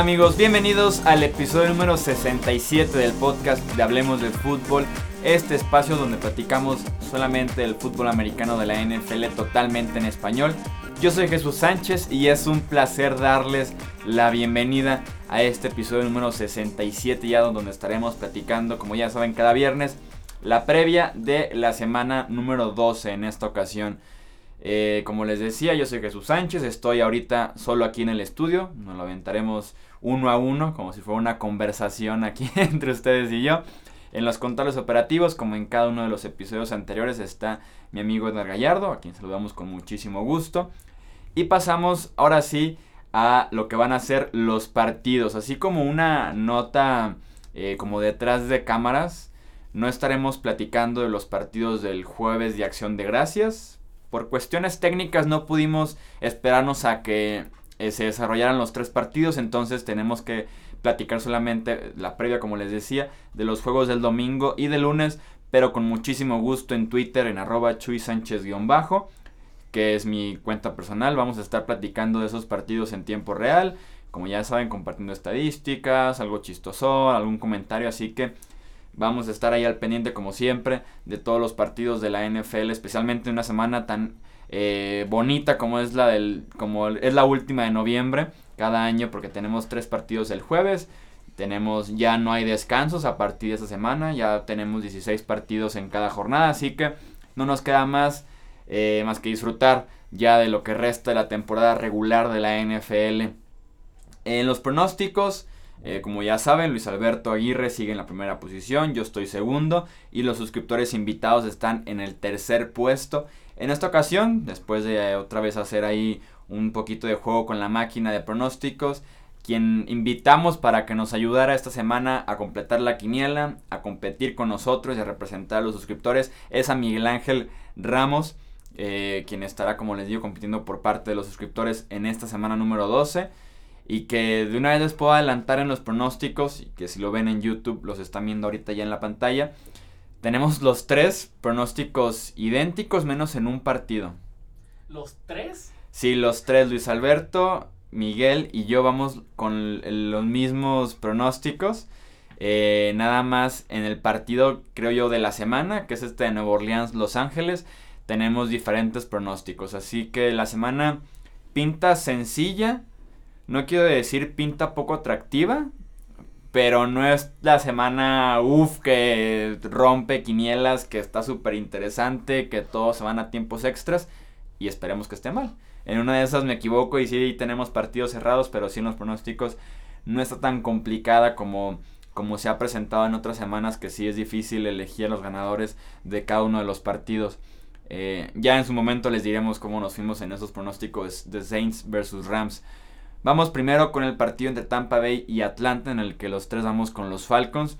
amigos? Bienvenidos al episodio número 67 del podcast de Hablemos de Fútbol. Este espacio donde platicamos solamente el fútbol americano de la NFL totalmente en español. Yo soy Jesús Sánchez y es un placer darles la bienvenida a este episodio número 67 ya donde estaremos platicando, como ya saben, cada viernes la previa de la semana número 12 en esta ocasión. Eh, como les decía, yo soy Jesús Sánchez, estoy ahorita solo aquí en el estudio, nos lo aventaremos uno a uno, como si fuera una conversación aquí entre ustedes y yo. En los controles operativos, como en cada uno de los episodios anteriores, está mi amigo Edgar Gallardo, a quien saludamos con muchísimo gusto. Y pasamos ahora sí a lo que van a ser los partidos, así como una nota eh, como detrás de cámaras. No estaremos platicando de los partidos del jueves de Acción de Gracias, por cuestiones técnicas no pudimos esperarnos a que eh, se desarrollaran los tres partidos, entonces tenemos que platicar solamente la previa, como les decía, de los juegos del domingo y del lunes, pero con muchísimo gusto en Twitter en arroba Chuy Sánchez-bajo, que es mi cuenta personal. Vamos a estar platicando de esos partidos en tiempo real, como ya saben, compartiendo estadísticas, algo chistoso, algún comentario, así que Vamos a estar ahí al pendiente como siempre de todos los partidos de la NFL, especialmente en una semana tan eh, bonita como es la del como es la última de noviembre cada año porque tenemos tres partidos el jueves. Tenemos ya no hay descansos a partir de esta semana, ya tenemos 16 partidos en cada jornada, así que no nos queda más eh, más que disfrutar ya de lo que resta de la temporada regular de la NFL. En los pronósticos, eh, como ya saben, Luis Alberto Aguirre sigue en la primera posición, yo estoy segundo y los suscriptores invitados están en el tercer puesto. En esta ocasión, después de otra vez hacer ahí un poquito de juego con la máquina de pronósticos, quien invitamos para que nos ayudara esta semana a completar la quiniela, a competir con nosotros y a representar a los suscriptores es a Miguel Ángel Ramos, eh, quien estará, como les digo, compitiendo por parte de los suscriptores en esta semana número 12 y que de una vez les puedo adelantar en los pronósticos y que si lo ven en YouTube los están viendo ahorita ya en la pantalla. Tenemos los tres pronósticos idénticos menos en un partido. ¿Los tres? Sí, los tres, Luis Alberto, Miguel y yo vamos con los mismos pronósticos. Eh, nada más en el partido, creo yo, de la semana, que es este de Nueva Orleans, Los Ángeles, tenemos diferentes pronósticos. Así que la semana pinta sencilla, no quiero decir pinta poco atractiva, pero no es la semana, uff, que rompe quinielas, que está súper interesante, que todos se van a tiempos extras y esperemos que esté mal. En una de esas me equivoco y sí tenemos partidos cerrados, pero sí en los pronósticos no está tan complicada como, como se ha presentado en otras semanas, que sí es difícil elegir a los ganadores de cada uno de los partidos. Eh, ya en su momento les diremos cómo nos fuimos en esos pronósticos de Saints versus Rams. Vamos primero con el partido entre Tampa Bay y Atlanta, en el que los tres vamos con los Falcons.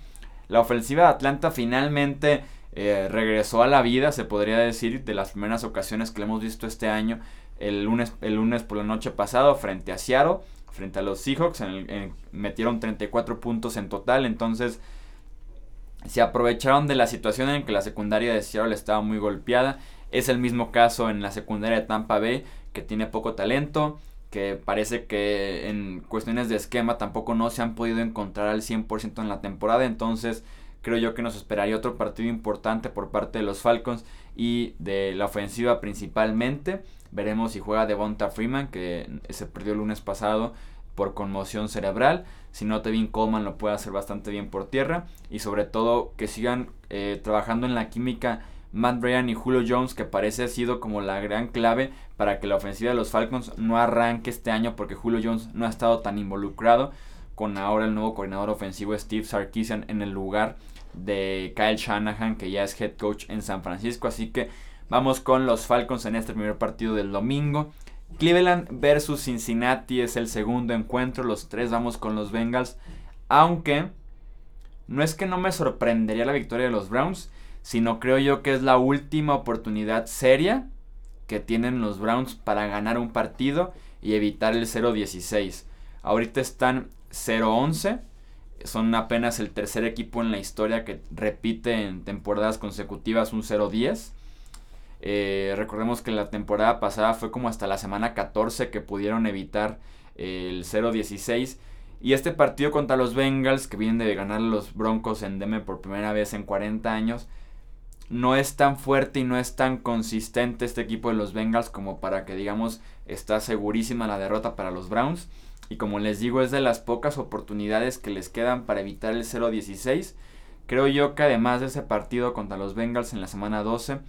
La ofensiva de Atlanta finalmente eh, regresó a la vida, se podría decir, de las primeras ocasiones que le hemos visto este año. El lunes, el lunes por la noche pasado frente a Seattle, frente a los Seahawks, metieron 34 puntos en total, entonces se aprovecharon de la situación en que la secundaria de Seattle estaba muy golpeada. Es el mismo caso en la secundaria de Tampa Bay, que tiene poco talento que parece que en cuestiones de esquema tampoco no se han podido encontrar al 100% en la temporada, entonces creo yo que nos esperaría otro partido importante por parte de los Falcons y de la ofensiva principalmente. Veremos si juega Devonta Freeman, que se perdió el lunes pasado por conmoción cerebral. Si no, Tevin Coleman lo puede hacer bastante bien por tierra. Y sobre todo que sigan eh, trabajando en la química Matt Bryan y Julio Jones, que parece ha sido como la gran clave para que la ofensiva de los Falcons no arranque este año, porque Julio Jones no ha estado tan involucrado con ahora el nuevo coordinador ofensivo Steve Sarkisian en el lugar de Kyle Shanahan, que ya es head coach en San Francisco. Así que vamos con los Falcons en este primer partido del domingo. Cleveland versus Cincinnati es el segundo encuentro. Los tres vamos con los Bengals. Aunque no es que no me sorprendería la victoria de los Browns sino creo yo que es la última oportunidad seria que tienen los Browns para ganar un partido y evitar el 0-16. Ahorita están 0-11, son apenas el tercer equipo en la historia que repite en temporadas consecutivas un 0-10. Eh, recordemos que la temporada pasada fue como hasta la semana 14 que pudieron evitar el 0-16. Y este partido contra los Bengals, que vienen de ganar los Broncos en Deme por primera vez en 40 años, no es tan fuerte y no es tan consistente este equipo de los Bengals como para que digamos está segurísima la derrota para los Browns. Y como les digo, es de las pocas oportunidades que les quedan para evitar el 0-16. Creo yo que además de ese partido contra los Bengals en la semana 12,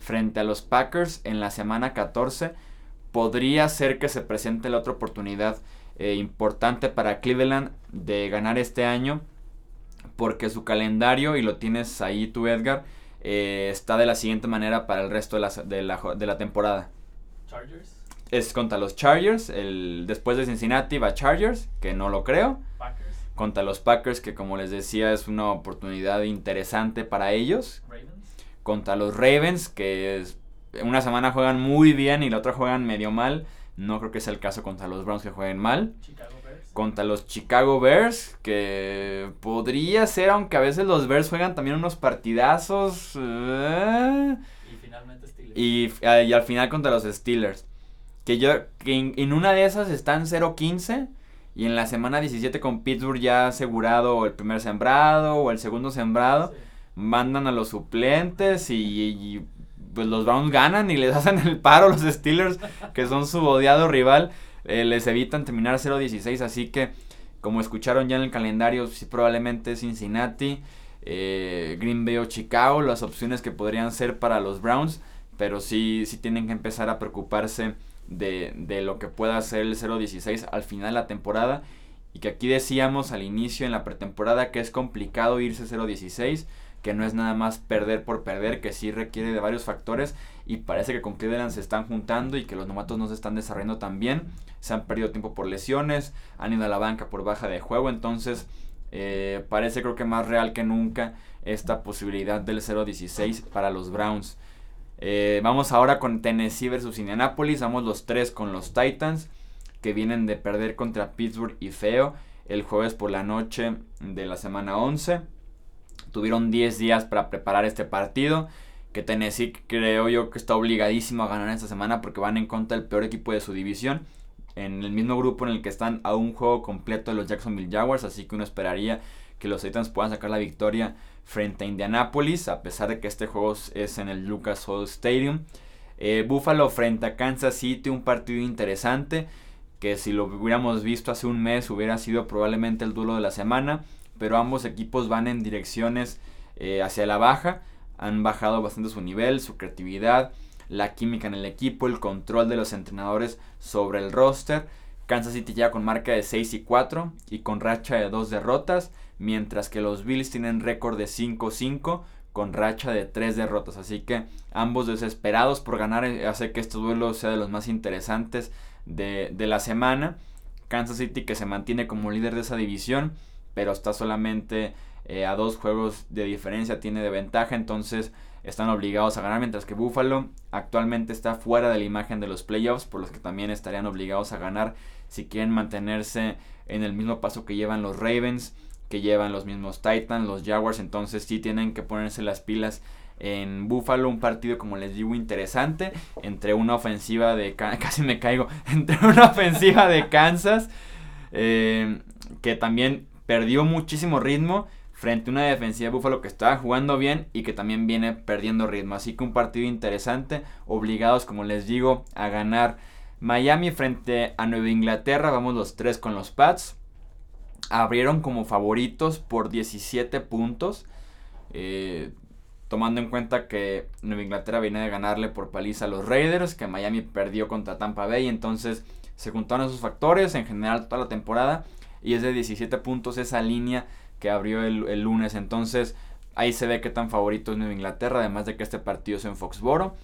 frente a los Packers en la semana 14, podría ser que se presente la otra oportunidad eh, importante para Cleveland de ganar este año. Porque su calendario, y lo tienes ahí tú Edgar, eh, está de la siguiente manera para el resto de la, de la, de la temporada. Chargers. Es contra los Chargers, el, después de Cincinnati va Chargers, que no lo creo. Packers. Contra los Packers, que como les decía es una oportunidad interesante para ellos. Ravens. Contra los Ravens, que es, una semana juegan muy bien y la otra juegan medio mal. No creo que sea el caso contra los Browns que jueguen mal. Chicago. Contra los Chicago Bears, que podría ser, aunque a veces los Bears juegan también unos partidazos. eh, Y finalmente Steelers. y, eh, y al final contra los Steelers. Que yo, que en, en una de esas están 0-15. Y en la semana 17 con Pittsburgh ya asegurado el primer sembrado o el segundo sembrado. Sí. Mandan a los suplentes y, y, pues los Browns ganan y les hacen el paro los Steelers, que son su odiado rival. Eh, les evitan terminar 0-16. Así que, como escucharon ya en el calendario, sí, probablemente Cincinnati, eh, Green Bay o Chicago, las opciones que podrían ser para los Browns. Pero sí, sí tienen que empezar a preocuparse de, de lo que pueda ser el 0-16 al final de la temporada. Y que aquí decíamos al inicio en la pretemporada que es complicado irse 0-16, que no es nada más perder por perder, que sí requiere de varios factores. Y parece que con Cleveland se están juntando y que los novatos no se están desarrollando tan bien. Se han perdido tiempo por lesiones, han ido a la banca por baja de juego. Entonces, eh, parece creo que más real que nunca esta posibilidad del 0-16 para los Browns. Eh, vamos ahora con Tennessee versus Indianapolis. Vamos los tres con los Titans, que vienen de perder contra Pittsburgh y Feo el jueves por la noche de la semana 11. Tuvieron 10 días para preparar este partido. Que Tennessee creo yo que está obligadísimo a ganar esta semana porque van en contra del peor equipo de su división. En el mismo grupo en el que están a un juego completo de los Jacksonville Jaguars. Así que uno esperaría que los Titans puedan sacar la victoria frente a Indianapolis, a pesar de que este juego es en el Lucas Oil Stadium. Eh, Buffalo frente a Kansas City, un partido interesante, que si lo hubiéramos visto hace un mes hubiera sido probablemente el duelo de la semana, pero ambos equipos van en direcciones eh, hacia la baja, han bajado bastante su nivel, su creatividad, la química en el equipo, el control de los entrenadores sobre el roster. Kansas City ya con marca de 6 y 4 y con racha de 2 derrotas, mientras que los Bills tienen récord de 5-5 con racha de 3 derrotas. Así que ambos desesperados por ganar eh, hace que este duelo sea de los más interesantes de, de, la semana. Kansas City que se mantiene como líder de esa división, pero está solamente eh, a dos juegos de diferencia, tiene de ventaja, entonces están obligados a ganar, mientras que Buffalo actualmente está fuera de la imagen de los playoffs, por los que también estarían obligados a ganar si quieren mantenerse en el mismo paso que llevan los Ravens, que llevan los mismos Titans, los Jaguars, entonces sí tienen que ponerse las pilas en Buffalo, un partido como les digo interesante, entre una ofensiva de, casi me caigo, entre una ofensiva de Kansas, eh, que también perdió muchísimo ritmo, frente a una defensiva de Buffalo que estaba jugando bien y que también viene perdiendo ritmo. Así que un partido interesante, obligados como les digo a ganar Miami frente a Nueva Inglaterra, vamos los tres con los Pats. Abrieron como favoritos por 17 puntos. Eh, tomando en cuenta que Nueva Inglaterra viene de ganarle por paliza a los Raiders, que Miami perdió contra Tampa Bay, entonces se juntaron esos factores en general toda la temporada y es de 17 puntos esa línea que abrió el, el, lunes. Entonces ahí se ve que tan favorito es Nueva Inglaterra, además de que este partido es en Foxboro.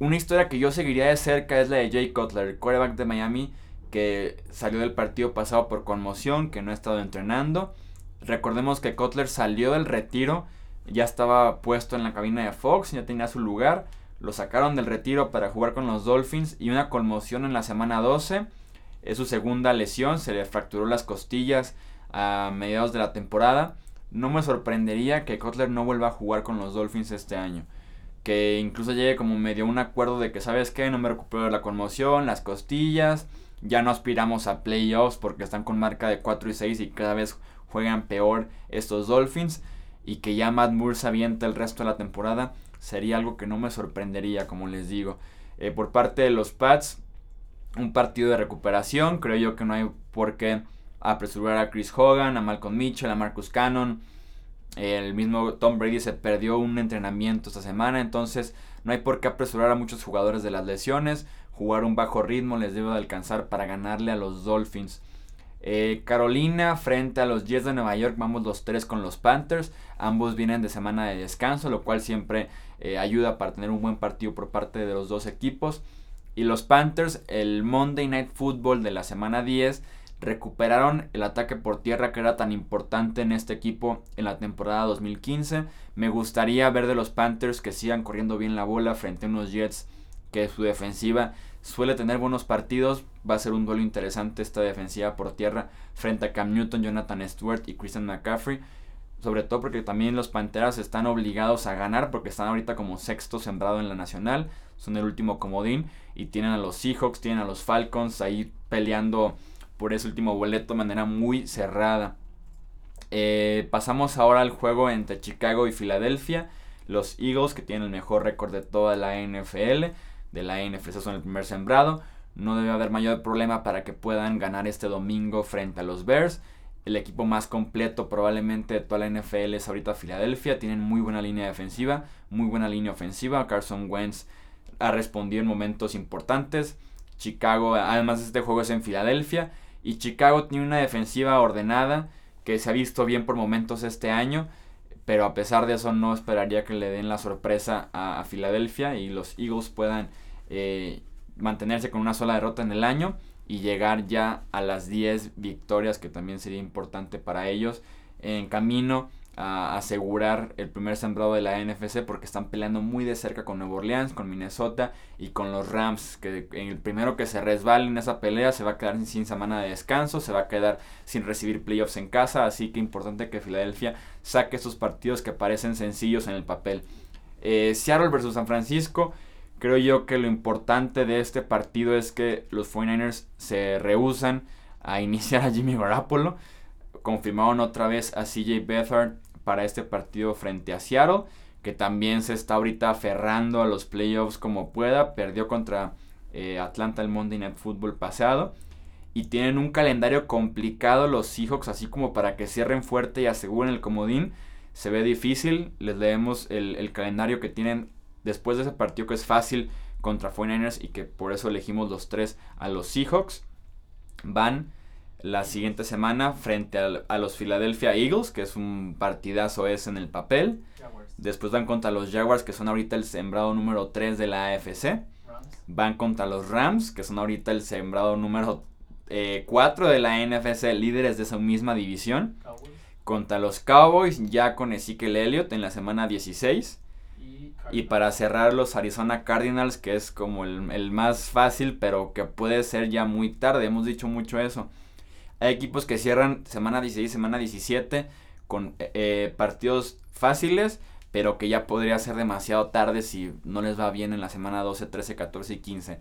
Una historia que yo seguiría de cerca es la de Jay Cutler, el quarterback de Miami, que salió del partido pasado por conmoción, que no ha estado entrenando. Recordemos que Cutler salió del retiro, ya estaba puesto en la cabina de Fox, ya tenía su lugar. Lo sacaron del retiro para jugar con los Dolphins y una conmoción en la semana 12. Es su segunda lesión, se le fracturó las costillas a mediados de la temporada. No me sorprendería que Kotler no vuelva a jugar con los Dolphins este año. que incluso llegue como medio un acuerdo de que, ¿sabes qué? No me recupero la conmoción, las costillas, ya no aspiramos a playoffs porque están con marca de 4 y 6 y cada vez juegan peor estos Dolphins y que ya Matt Moore se avienta el resto de la temporada sería algo que no me sorprendería, como les digo. Eh, por parte de los Pats, un partido de recuperación, creo yo que no hay por qué apresurar a Chris Hogan, a Malcolm Mitchell, a Marcus Cannon. El mismo Tom Brady se perdió un entrenamiento esta semana, entonces no hay por qué apresurar a muchos jugadores de las lesiones. Jugar un bajo ritmo les debe de alcanzar para ganarle a los Dolphins. Eh, Carolina frente a los Jets de Nueva York, vamos los tres con los Panthers. Ambos vienen de semana de descanso, lo cual siempre eh, ayuda para tener un buen partido por parte de los dos equipos. Y los Panthers, el Monday Night Football de la semana 10, recuperaron el ataque por tierra que era tan importante en este equipo en la temporada 2015. Me gustaría ver de los Panthers que sigan corriendo bien la bola frente a unos Jets que su defensiva suele tener buenos partidos. Va a ser un duelo interesante esta defensiva por tierra frente a Cam Newton, Jonathan Stewart y Christian McCaffrey. Sobre todo porque también los Panteras están obligados a ganar porque están ahorita como sexto sembrado en la nacional. Son el último comodín. Y tienen a los Seahawks, tienen a los Falcons ahí peleando por ese último boleto de manera muy cerrada. Eh, pasamos ahora al juego entre Chicago y Filadelfia. Los Eagles, que tienen el mejor récord de toda la NFL, de la NFC son el primer sembrado. No debe haber mayor problema para que puedan ganar este domingo frente a los Bears. El equipo más completo probablemente de toda la NFL es ahorita Filadelfia. Tienen muy buena línea defensiva, muy buena línea ofensiva. Carson Wentz ha respondido en momentos importantes. Chicago, además este juego es en Filadelfia. Y Chicago tiene una defensiva ordenada que se ha visto bien por momentos este año. Pero a pesar de eso no esperaría que le den la sorpresa a, Filadelfia y los Eagles puedan eh, mantenerse con una sola derrota en el año y llegar ya a las 10 victorias que también sería importante para ellos en camino a asegurar el primer sembrado de la NFC porque están peleando muy de cerca con Nueva Orleans, con Minnesota y con los Rams, que en el primero que se resbale en esa pelea se va a quedar sin semana de descanso, se va a quedar sin recibir playoffs en casa, así que importante que Filadelfia saque esos partidos que parecen sencillos en el papel. Eh, Seattle versus San Francisco, creo yo que lo importante de este partido es que los 49ers se rehusan a iniciar a Jimmy Garoppolo confirmaron otra vez a CJ Beathard para este partido frente a Seattle, que también se está ahorita aferrando a los playoffs como pueda. Perdió contra eh, Atlanta el Monday Night Football pasado. Y tienen un calendario complicado los Seahawks, así como para que cierren fuerte y aseguren el comodín. Se ve difícil. Les leemos el, el calendario que tienen después de ese partido que es fácil contra 49ers y que por eso elegimos los tres a los Seahawks. Van la siguiente semana frente a, los Philadelphia Eagles, que es un partidazo es en el papel. Después van contra los Jaguars, que son ahorita el sembrado número 3 de la AFC. Van contra los Rams, que son ahorita el sembrado número 4 eh, de la NFC, líderes de esa misma división. Contra los Cowboys, ya con Ezekiel Elliott en la semana 16. Y, para cerrar los Arizona Cardinals, que es como el, el más fácil, pero que puede ser ya muy tarde. Hemos dicho mucho eso hay equipos que cierran semana 16, semana 17 con eh, eh, partidos fáciles, pero que ya podría ser demasiado tarde si no les va bien en la semana 12, 13, 14 y 15.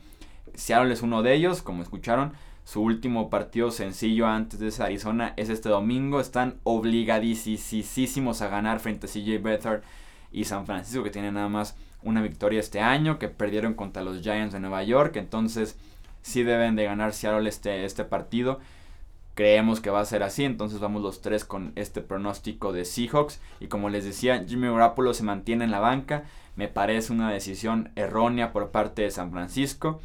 Seattle es uno de ellos, como escucharon. Su último partido sencillo antes de esa Arizona es este domingo. Están obligadísimos a ganar frente a CJ Beathard y San Francisco, que tienen nada más una victoria este año, que perdieron contra los Giants de Nueva York. Entonces, sí deben de ganar Seattle este, este partido. Creemos que va a ser así, entonces vamos los tres con este pronóstico de Seahawks. Y como les decía, Jimmy Garoppolo se mantiene en la banca. Me parece una decisión errónea por parte de San Francisco.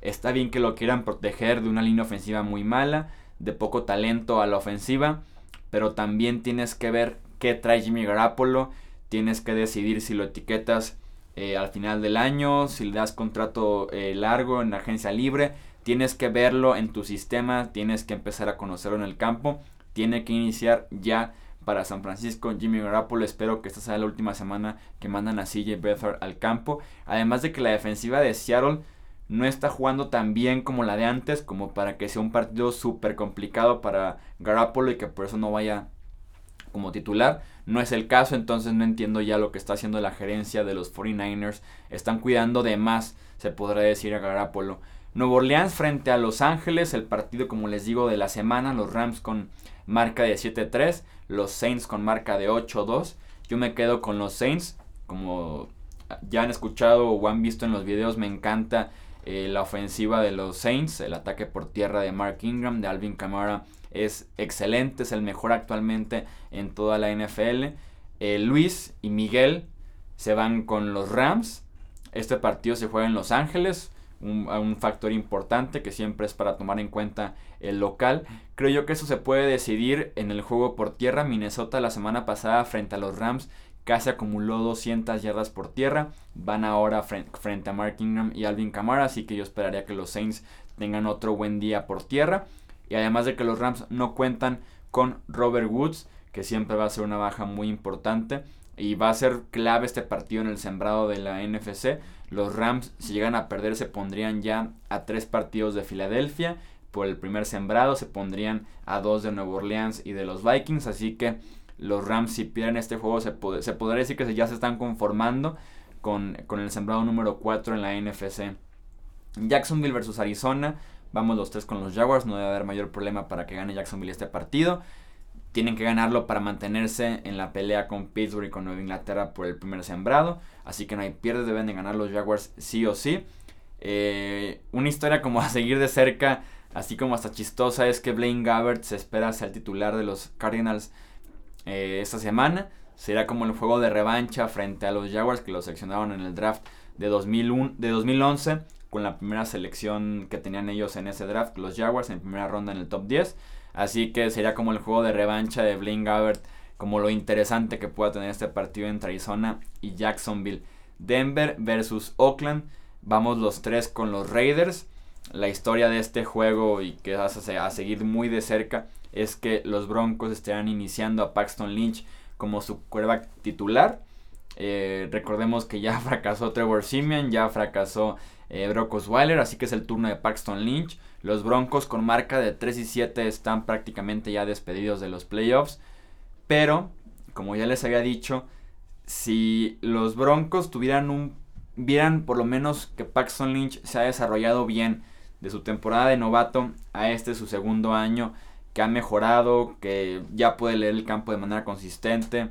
Está bien que lo quieran proteger de una línea ofensiva muy mala, de poco talento a la ofensiva, pero también tienes que ver qué trae Jimmy Garoppolo. Tienes que decidir si lo etiquetas eh, al final del año, si le das contrato eh, largo en agencia libre Tienes que verlo en tu sistema, tienes que empezar a conocerlo en el campo. Tiene que iniciar ya para San Francisco, Jimmy Garoppolo. Espero que esta sea la última semana que mandan a CJ Beathard al campo. Además de que la defensiva de Seattle no está jugando tan bien como la de antes, como para que sea un partido súper complicado para Garoppolo y que por eso no vaya como titular. No es el caso, entonces no entiendo ya lo que está haciendo la gerencia de los 49ers. Están cuidando de más, se podría decir, a Garapolo. Nuevo Orleans frente a Los Ángeles, el partido como les digo de la semana, los Rams con marca de 7-3, los Saints con marca de 8-2. Yo me quedo con los Saints, como ya han escuchado o han visto en los videos, me encanta eh, la ofensiva de los Saints, el ataque por tierra de Mark Ingram, de Alvin Kamara es excelente, es el mejor actualmente en toda la NFL. Eh, Luis y Miguel se van con los Rams. Este partido se juega en Los Ángeles, un, factor importante que siempre es para tomar en cuenta el local. Creo yo que eso se puede decidir en el juego por tierra. Minnesota la semana pasada frente a los Rams casi acumuló 200 yardas por tierra. Van ahora frente a Mark Ingram y Alvin Kamara, así que yo esperaría que los Saints tengan otro buen día por tierra. Y además de que los Rams no cuentan con Robert Woods, que siempre va a ser una baja muy importante. Y va a ser clave este partido en el sembrado de la NFC. Los Rams, si llegan a perder, se pondrían ya a tres partidos de Filadelfia. Por el primer sembrado se pondrían a dos de Nueva Orleans y de los Vikings. Así que los Rams, si pierden este juego, se, se podría decir que ya se están conformando con, con el sembrado número 4 en la NFC. Jacksonville versus Arizona. Vamos los tres con los Jaguars, no debe haber mayor problema para que gane Jacksonville este partido. Tienen que ganarlo para mantenerse en la pelea con Pittsburgh y con Nueva Inglaterra por el primer sembrado. Así que no hay pierde, deben de ganar los Jaguars sí o sí. Eh, una historia como a seguir de cerca, así como hasta chistosa, es que Blaine Gabbert se espera ser el titular de los Cardinals eh, esta semana. Será como el juego de revancha frente a los Jaguars que lo seleccionaron en el draft de, 2001, de 2011 con la primera selección que tenían ellos en ese draft, los Jaguars en primera ronda en el top 10. Así que sería como el juego de revancha de Blaine Gabbert, como lo interesante que pueda tener este partido entre Arizona y Jacksonville. Denver versus Oakland. Vamos los tres con los Raiders. La historia de este juego y que vas a seguir muy de cerca es que los Broncos estarán iniciando a Paxton Lynch como su quarterback titular. Eh, recordemos que ya fracasó Trevor Simeon, ya fracasó eh, Brock Osweiler, así que es el turno de Paxton Lynch. Los Broncos con marca de 3 y 7 están prácticamente ya despedidos de los playoffs. Pero, como ya les había dicho, si los Broncos tuvieran un. vieran por lo menos que Paxton Lynch se ha desarrollado bien de su temporada de novato a este su segundo año, que ha mejorado, que ya puede leer el campo de manera consistente,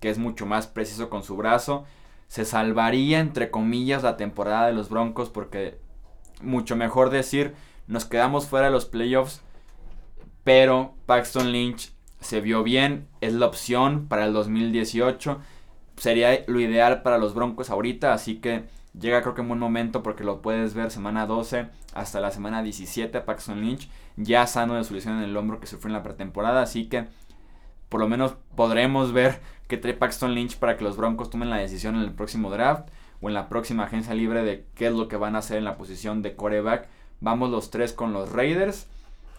que es mucho más preciso con su brazo se salvaría entre comillas la temporada de los Broncos porque mucho mejor decir nos quedamos fuera de los playoffs pero Paxton Lynch se vio bien, es la opción para el 2018, sería lo ideal para los Broncos ahorita, así que llega creo que en buen momento porque lo puedes ver semana 12 hasta la semana 17 Paxton Lynch ya sano de su lesión en el hombro que sufrió en la pretemporada, así que por lo menos podremos ver que trae Paxton Lynch para que los Broncos tomen la decisión en el próximo draft o en la próxima agencia libre de qué es lo que van a hacer en la posición de coreback. Vamos los tres con los Raiders,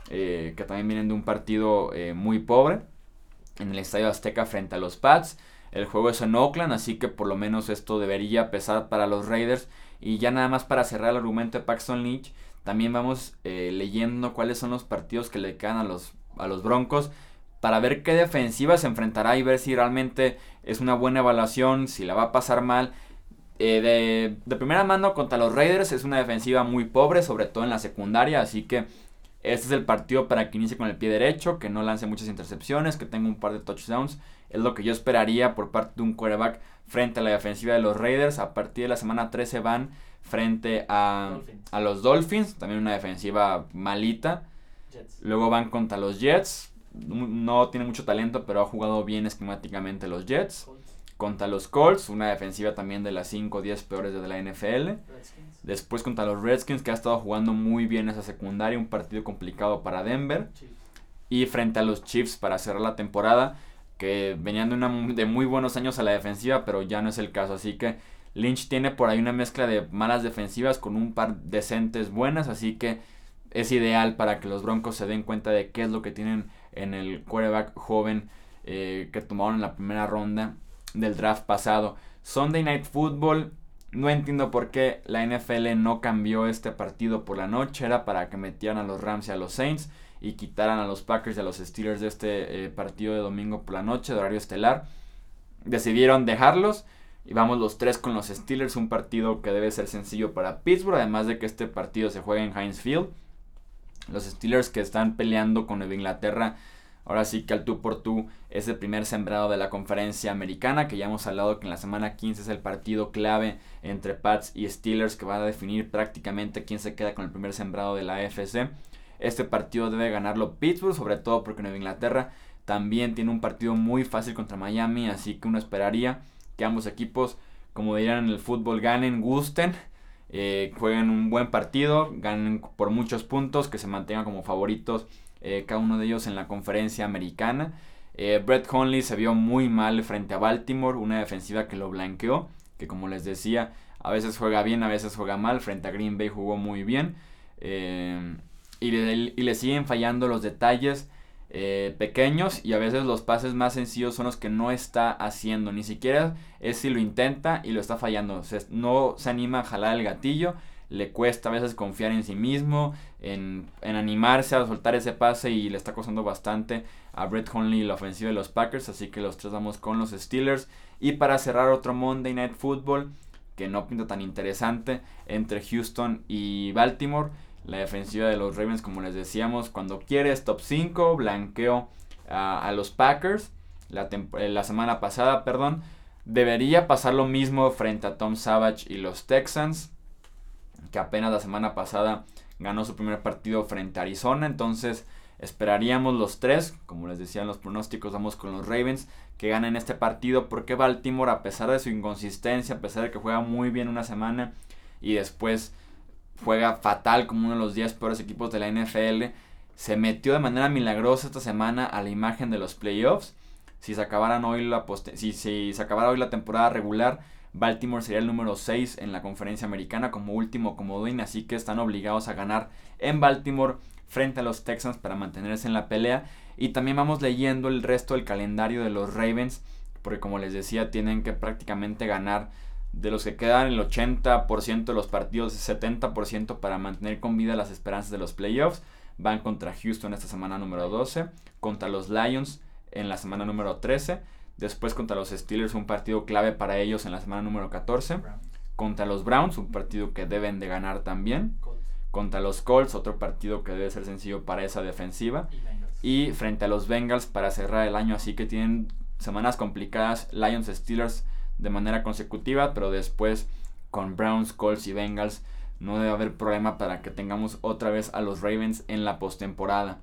eh, que también vienen de un partido eh, muy pobre en el Estadio Azteca frente a los Pats. El juego es en Oakland, así que por lo menos esto debería pesar para los Raiders. Y ya nada más para cerrar el argumento de Paxton Lynch, también vamos eh, leyendo cuáles son los partidos que le quedan a los, a los Broncos para ver qué defensiva se enfrentará y ver si realmente es una buena evaluación, si la va a pasar mal. Eh, de, primera mano contra los Raiders es una defensiva muy pobre, sobre todo en la secundaria, así que este es el partido para que inicie con el pie derecho, que no lance muchas intercepciones, que tenga un par de touchdowns. Es lo que yo esperaría por parte de un quarterback frente a la defensiva de los Raiders. A partir de la semana 13 van frente a, a los Dolphins, también una defensiva malita. Luego van contra los Jets, no tiene mucho talento, pero ha jugado bien esquemáticamente los Jets. Contra los Colts, una defensiva también de las 5 o 10 peores de la NFL. Después contra los Redskins, que ha estado jugando muy bien esa secundaria, un partido complicado para Denver. Y frente a los Chiefs para cerrar la temporada, que venían de, una, de muy buenos años a la defensiva, pero ya no es el caso. Así que Lynch tiene por ahí una mezcla de malas defensivas con un par decentes buenas, así que es ideal para que los Broncos se den cuenta de qué es lo que tienen en el quarterback joven eh, que tomaron en la primera ronda del draft pasado. Sunday Night Football, No entiendo por qué la NFL no cambió este partido por la noche. Era para que metieran a los Rams y a los Saints y quitaran a los Packers y a los Steelers de este eh, partido de domingo por la noche, de horario estelar. Decidieron dejarlos y vamos los tres con los Steelers, un partido que debe ser sencillo para Pittsburgh, además de que este partido se juega en Heinz Field. Los Steelers que están peleando con Nueva Inglaterra, ahora sí que al tú por tú es el primer sembrado de la conferencia americana, que ya hemos hablado que en la semana 15 es el partido clave entre Pats y Steelers que va a definir prácticamente quién se queda con el primer sembrado de la AFC. Este partido debe ganarlo Pittsburgh, sobre todo porque Nueva Inglaterra también tiene un partido muy fácil contra Miami, así que uno esperaría que ambos equipos, como dirían en el fútbol, ganen, gusten, eh, jueguen un buen partido, ganen por muchos puntos, que se mantengan como favoritos eh, cada uno de ellos en la conferencia americana. Eh, Brett Conley se vio muy mal frente a Baltimore, una defensiva que lo blanqueó, que como les decía, a veces juega bien, a veces juega mal, frente a Green Bay jugó muy bien. y, y le siguen fallando los detalles eh, pequeños y a veces los pases más sencillos son los que no está haciendo. Ni siquiera es si lo intenta y lo está fallando. no se anima a jalar el gatillo. Le cuesta a veces confiar en sí mismo, en, animarse a soltar ese pase y le está costando bastante a Brett Hundley la ofensiva de los Packers. Así que los tres vamos con los Steelers. Y para cerrar otro Monday Night Football que no pinta tan interesante entre Houston y Baltimore. La defensiva de los Ravens, como les decíamos, cuando quiere top 5, blanqueó a, los Packers la, eh, la, semana pasada, perdón. Debería pasar lo mismo frente a Tom Savage y los Texans, que apenas la semana pasada ganó su primer partido frente a Arizona. Entonces esperaríamos los tres, como les decían los pronósticos, vamos con los Ravens, que ganen este partido, porque Baltimore, a pesar de su inconsistencia, a pesar de que juega muy bien una semana y después juega fatal como uno de los 10 peores equipos de la NFL. Se metió de manera milagrosa esta semana a la imagen de los playoffs. Si se, acabaran hoy la si, si se acabara hoy la temporada regular, Baltimore sería el número 6 en la conferencia americana como último comodín, así que están obligados a ganar en Baltimore frente a los Texans para mantenerse en la pelea. Y también vamos leyendo el resto del calendario de los Ravens, porque como les decía, tienen que prácticamente ganar de los que quedan el 80% de los partidos, 70% para mantener con vida las esperanzas de los playoffs. Van contra Houston esta semana número 12, contra los Lions en la semana número 13, después contra los Steelers, un partido clave para ellos en la semana número 14, contra los Browns, un partido que deben de ganar también, contra los Colts, otro partido que debe ser sencillo para esa defensiva, y frente a los Bengals para cerrar el año, así que tienen semanas complicadas, Lions, Steelers, de manera consecutiva, pero después con Browns, Colts y Bengals no debe haber problema para que tengamos otra vez a los Ravens en la postemporada.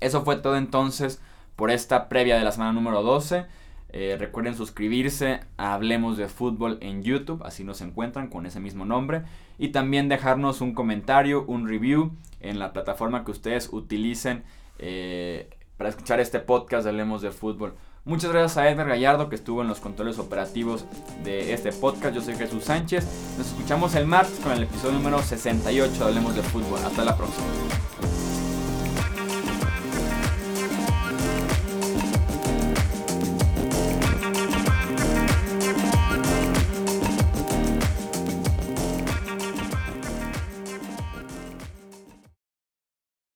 Eso fue todo entonces por esta previa de la semana número 12. Eh, recuerden suscribirse a Hablemos de Fútbol en YouTube, así nos encuentran con ese mismo nombre. Y también dejarnos un comentario, un review en la plataforma que ustedes utilicen eh, para escuchar este podcast de Hablemos de Fútbol. Muchas gracias a Edgar Gallardo que estuvo en los controles operativos de este podcast. Yo soy Jesús Sánchez. Nos escuchamos el martes con el episodio número 68 de Hablemos de Fútbol. Hasta la próxima.